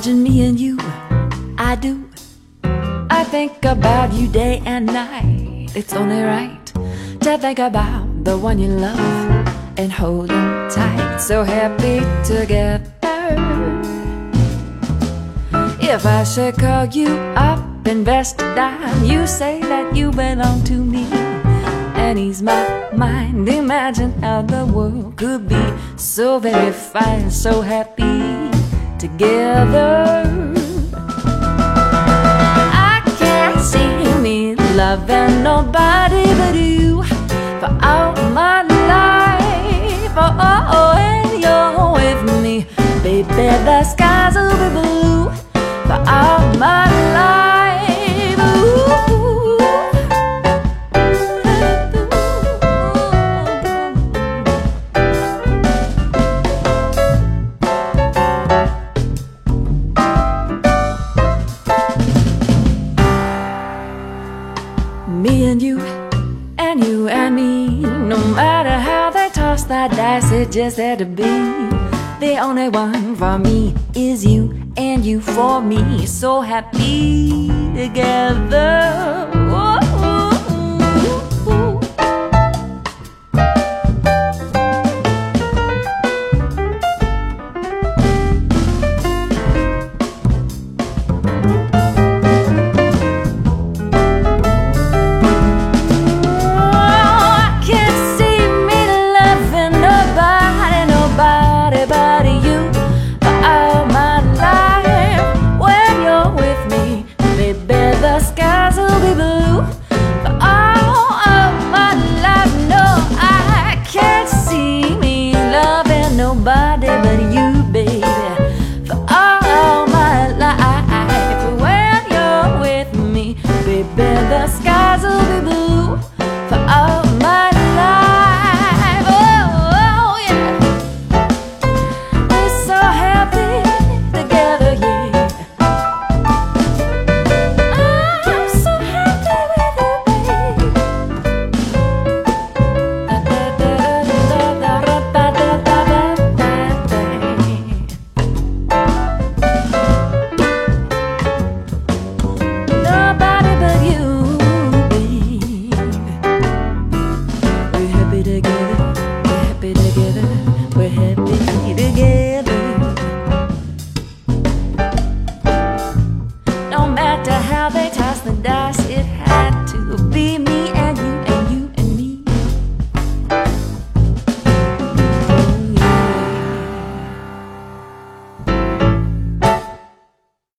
Imagine me and you, I do. I think about you day and night. It's only right to think about the one you love and hold him tight. So happy together. If I should call you up, invest a dime, you say that you belong to me. And ease my mind. Imagine how the world could be so very fine, so happy together. I can't see me loving nobody but you for all my life. Oh, oh, oh and you're with me, baby. The skies Me and you, and you and me. No matter how they toss that dice, it just had to be. The only one for me is you, and you for me. So happy together.